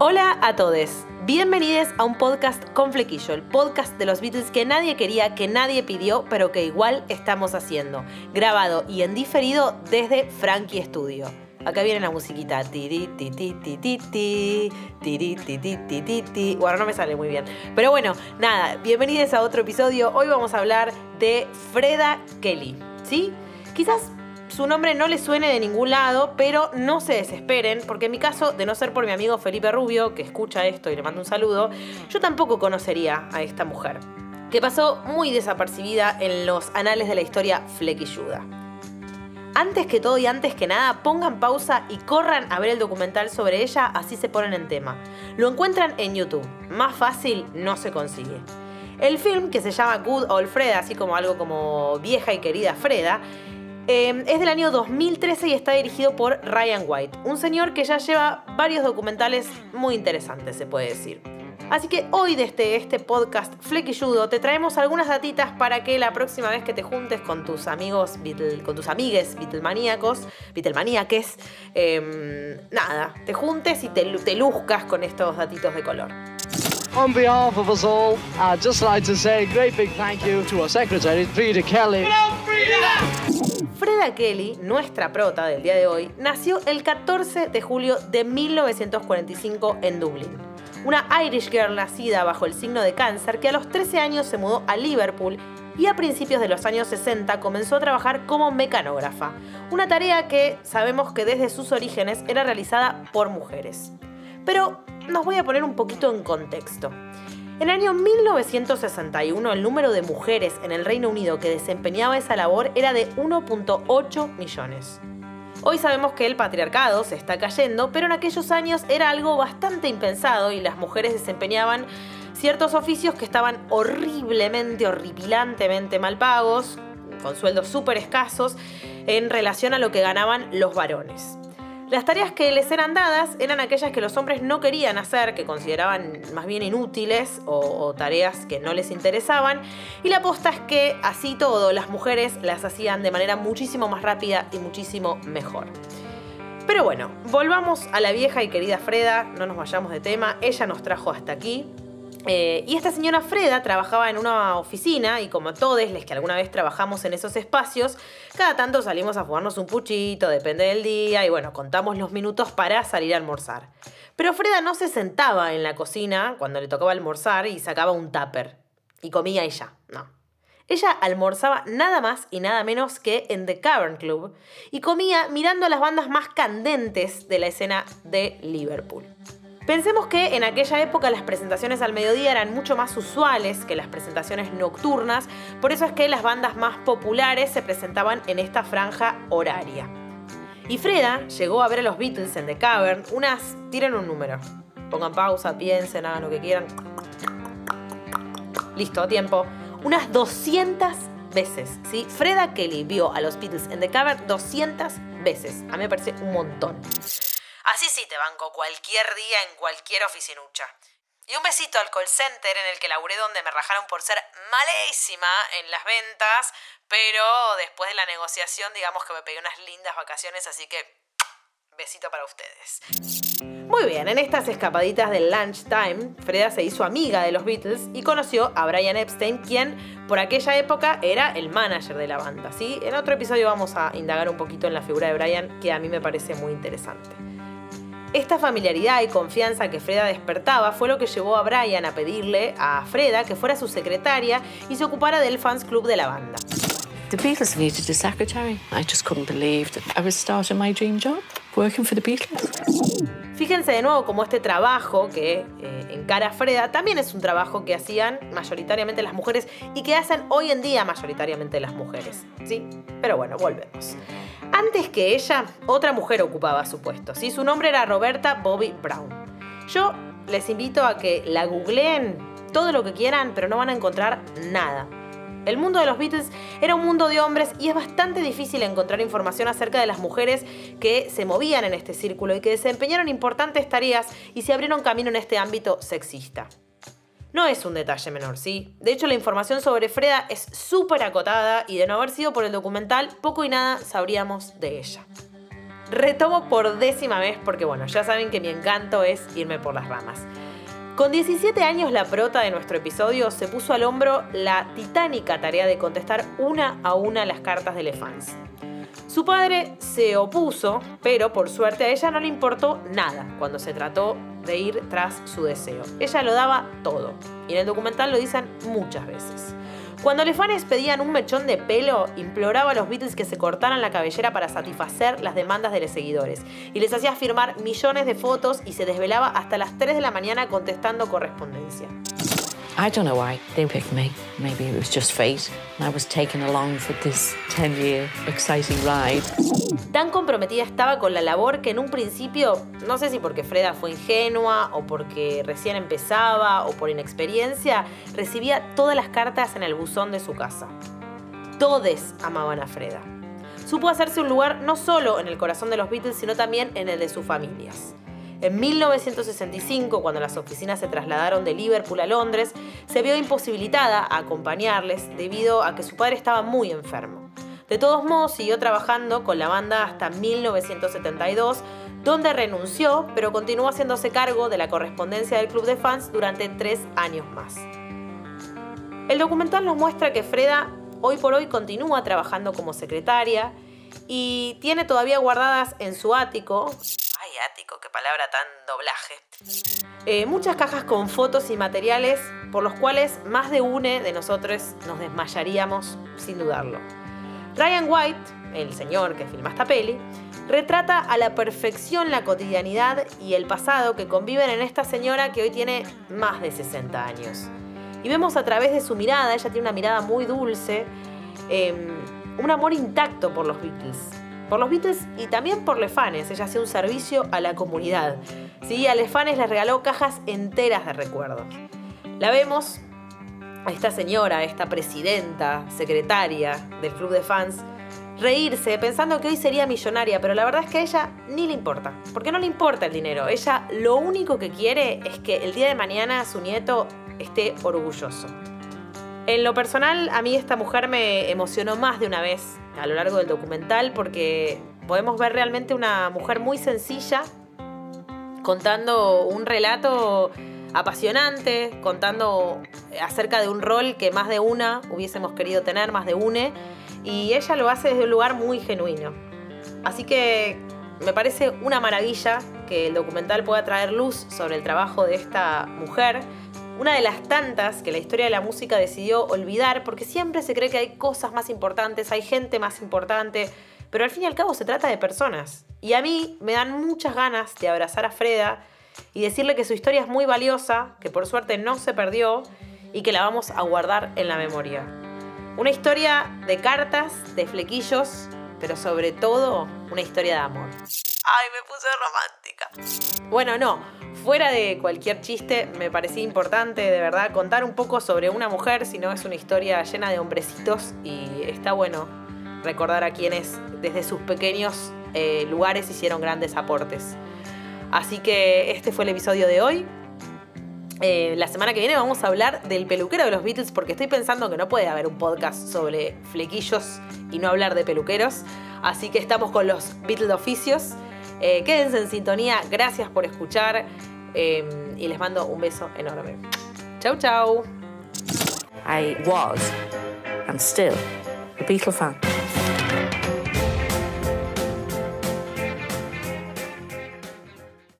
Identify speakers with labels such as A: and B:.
A: Hola a todos. Bienvenidos a un podcast con Flequillo, el podcast de los Beatles que nadie quería, que nadie pidió, pero que igual estamos haciendo. Grabado y en diferido desde Frankie Studio. Acá viene la musiquita. Tiri, ti, ti, ti, ti, ti, tiri, ti, ti, ti, ti, ti. Bueno, no me sale muy bien. Pero bueno, nada, bienvenidos a otro episodio. Hoy vamos a hablar de Freda Kelly. ¿Sí? Quizás su nombre no le suene de ningún lado, pero no se desesperen, porque en mi caso, de no ser por mi amigo Felipe Rubio, que escucha esto y le mando un saludo, yo tampoco conocería a esta mujer, que pasó muy desapercibida en los anales de la historia flequilluda. Antes que todo y antes que nada, pongan pausa y corran a ver el documental sobre ella, así se ponen en tema. Lo encuentran en YouTube. Más fácil no se consigue. El film, que se llama Good Old Freda, así como algo como vieja y querida Freda, eh, es del año 2013 y está dirigido por Ryan White, un señor que ya lleva varios documentales muy interesantes, se puede decir. Así que hoy desde este podcast Flequilludo te traemos algunas datitas para que la próxima vez que te juntes con tus amigos, Beatle, con tus amigues Beatlemaníacos, Beatlemaníaques, eh, nada, te juntes y te, te luzcas con estos datitos de color.
B: On behalf of us all, I'd just like to say a great big thank you to our secretary, Frida Kelly.
A: Freda Kelly, nuestra prota del día de hoy, nació el 14 de julio de 1945 en Dublín. Una Irish girl nacida bajo el signo de cáncer que a los 13 años se mudó a Liverpool y a principios de los años 60 comenzó a trabajar como mecanógrafa, una tarea que sabemos que desde sus orígenes era realizada por mujeres. Pero nos voy a poner un poquito en contexto. En el año 1961 el número de mujeres en el Reino Unido que desempeñaba esa labor era de 1.8 millones. Hoy sabemos que el patriarcado se está cayendo, pero en aquellos años era algo bastante impensado y las mujeres desempeñaban ciertos oficios que estaban horriblemente, horripilantemente mal pagos, con sueldos súper escasos, en relación a lo que ganaban los varones. Las tareas que les eran dadas eran aquellas que los hombres no querían hacer, que consideraban más bien inútiles o, tareas que no les interesaban. Y la aposta es que así todo, las mujeres las hacían de manera muchísimo más rápida y muchísimo mejor. Pero bueno, volvamos a la vieja y querida Freda, no nos vayamos de tema, ella nos trajo hasta aquí. Eh, y esta señora Freda trabajaba en una oficina y como todos los que alguna vez trabajamos en esos espacios, cada tanto salimos a fumarnos un puchito, depende del día, y bueno, contamos los minutos para salir a almorzar. Pero Freda no se sentaba en la cocina cuando le tocaba almorzar y sacaba un tupper y comía ella, no. Ella almorzaba nada más y nada menos que en The Cavern Club y comía mirando a las bandas más candentes de la escena de Liverpool. Pensemos que en aquella época las presentaciones al mediodía eran mucho más usuales que las presentaciones nocturnas, por eso es que las bandas más populares se presentaban en esta franja horaria. Y Freda llegó a ver a los Beatles en The Cavern unas, tiren un número, pongan pausa, piensen, hagan lo que quieran. Listo, tiempo. Unas 200 veces, ¿sí? Freda Kelly vio a los Beatles en The Cavern 200 veces. A mí me parece un montón. Así sí te banco cualquier día en cualquier oficinucha. Y un besito al call center en el que laburé donde me rajaron por ser malísima en las ventas, pero después de la negociación digamos que me pegué unas lindas vacaciones, así que besito para ustedes. Muy bien, en estas escapaditas del lunchtime, Freda se hizo amiga de los Beatles y conoció a Brian Epstein, quien por aquella época era el manager de la banda. ¿sí? En otro episodio vamos a indagar un poquito en la figura de Brian, que a mí me parece muy interesante. Esta familiaridad y confianza que Freda despertaba fue lo que llevó a Brian a pedirle a Freda que fuera su secretaria y se ocupara del fans club de la banda.
C: The Beatles needed a secretary. I just couldn't believe that I was starting my dream job, working for the Beatles.
A: Fíjense de nuevo cómo este trabajo que eh, encara Freda también es un trabajo que hacían mayoritariamente las mujeres y que hacen hoy en día mayoritariamente las mujeres. ¿sí? Pero bueno, volvemos. Antes que ella, otra mujer ocupaba su puesto. ¿sí? Su nombre era Roberta Bobby Brown. Yo les invito a que la googleen todo lo que quieran, pero no van a encontrar nada. El mundo de los Beatles era un mundo de hombres y es bastante difícil encontrar información acerca de las mujeres que se movían en este círculo y que desempeñaron importantes tareas y se abrieron camino en este ámbito sexista. No es un detalle menor, ¿sí? De hecho, la información sobre Freda es súper acotada y de no haber sido por el documental, poco y nada sabríamos de ella. Retomo por décima vez porque bueno, ya saben que mi encanto es irme por las ramas. Con 17 años la prota de nuestro episodio se puso al hombro la titánica tarea de contestar una a una las cartas de los fans. Su padre se opuso, pero por suerte a ella no le importó nada cuando se trató de ir tras su deseo. Ella lo daba todo. Y en el documental lo dicen muchas veces. Cuando los fans pedían un mechón de pelo, imploraba a los Beatles que se cortaran la cabellera para satisfacer las demandas de los seguidores. Y les hacía firmar millones de fotos y se desvelaba hasta las 3 de la mañana contestando correspondencia.
C: I don't know why they picked me. Maybe it was just fate. I was taken along for this 10 year exciting ride.
A: Tan comprometida estaba con la labor que en un principio, no sé si porque Freda fue ingenua o porque recién empezaba o por inexperiencia, recibía todas las cartas en el buzón de su casa. Todes amaban a Freda. Supo hacerse un lugar no solo en el corazón de los Beatles, sino también en el de sus familias. En 1965, cuando las oficinas se trasladaron de Liverpool a Londres, se vio imposibilitada a acompañarles debido a que su padre estaba muy enfermo. De todos modos, siguió trabajando con la banda hasta 1972, donde renunció, pero continuó haciéndose cargo de la correspondencia del club de fans durante tres años más. El documental nos muestra que Freda hoy por hoy continúa trabajando como secretaria y tiene todavía guardadas en su ático Ay, ático, qué palabra tan doblaje. Eh, muchas cajas con fotos y materiales por los cuales más de uno de nosotros nos desmayaríamos sin dudarlo. Ryan White, el señor que filma esta peli, retrata a la perfección la cotidianidad y el pasado que conviven en esta señora que hoy tiene más de 60 años. Y vemos a través de su mirada, ella tiene una mirada muy dulce, em, un amor intacto por los Beatles por los Beatles y también por Lefanes. Ella hacía un servicio a la comunidad. ¿sí? A Lefanes les regaló cajas enteras de recuerdos. La vemos esta señora, esta presidenta, secretaria del club de fans, reírse pensando que hoy sería millonaria, pero la verdad es que a ella ni le importa, porque no le importa el dinero. Ella lo único que quiere es que el día de mañana su nieto esté orgulloso. En lo personal, a mí esta mujer me emocionó más de una vez a lo largo del documental porque podemos ver realmente una mujer muy sencilla contando un relato apasionante, contando acerca de un rol que más de una hubiésemos querido tener, más de une, y ella lo hace desde un lugar muy genuino. Así que me parece una maravilla que el documental pueda traer luz sobre el trabajo de esta mujer una de las tantas que la historia de la música decidió olvidar porque siempre se cree que hay cosas más importantes, hay gente más importante, pero al fin y al cabo se trata de personas. Y a mí me dan muchas ganas de abrazar a Freda y decirle que su historia es muy valiosa, que por suerte no se perdió y que la vamos a guardar en la memoria. Una historia de cartas, de flequillos, pero sobre todo una historia de amor. Ay, me puse romántica. Bueno, no, fuera de cualquier chiste, me parecía importante de verdad contar un poco sobre una mujer, si no es una historia llena de hombrecitos y está bueno recordar a quienes desde sus pequeños eh, lugares hicieron grandes aportes. Así que este fue el episodio de hoy. Eh, la semana que viene vamos a hablar del peluquero de los Beatles porque estoy pensando que no puede haber un podcast sobre flequillos y no hablar de peluqueros. Así que estamos con los Beatles oficios. Eh, quédense en sintonía, gracias por escuchar eh, y les mando un beso enorme. Chau, chau.
C: I was, and still, a Beatle fan.